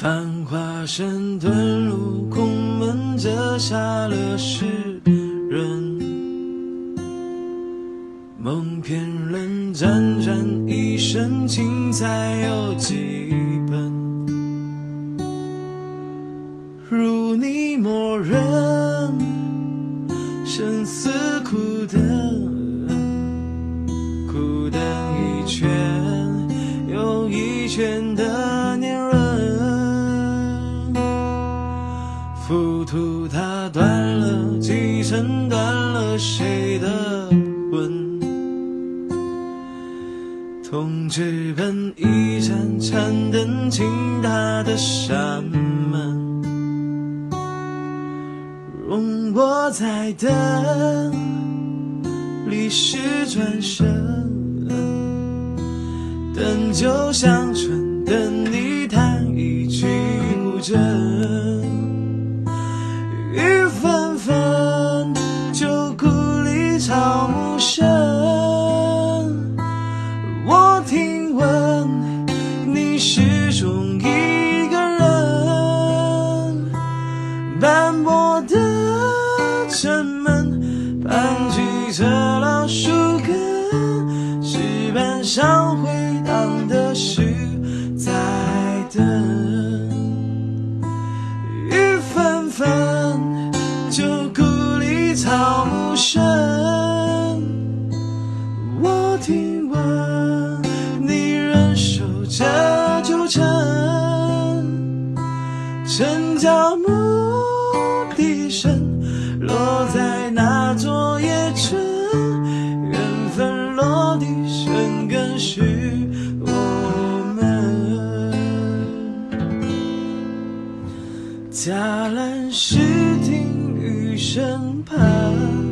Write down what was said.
繁华声遁入空门，折煞了世人。梦偏冷，辗转一生，情才有几本？如你默认，生死苦等，浮屠它断了几层，断了谁的魂？痛直奔一盏盏灯，倾塌的山门。容我再等，历史转身，等酒香醇，等你弹一曲古筝。我的城门，盘踞着老树根，石板上回荡的是在等。雨纷纷，旧故里草木深。我听闻你仍守着旧城，城角牧笛声落在那座夜城，缘分落地生根是我们。迦兰诗听雨声盼。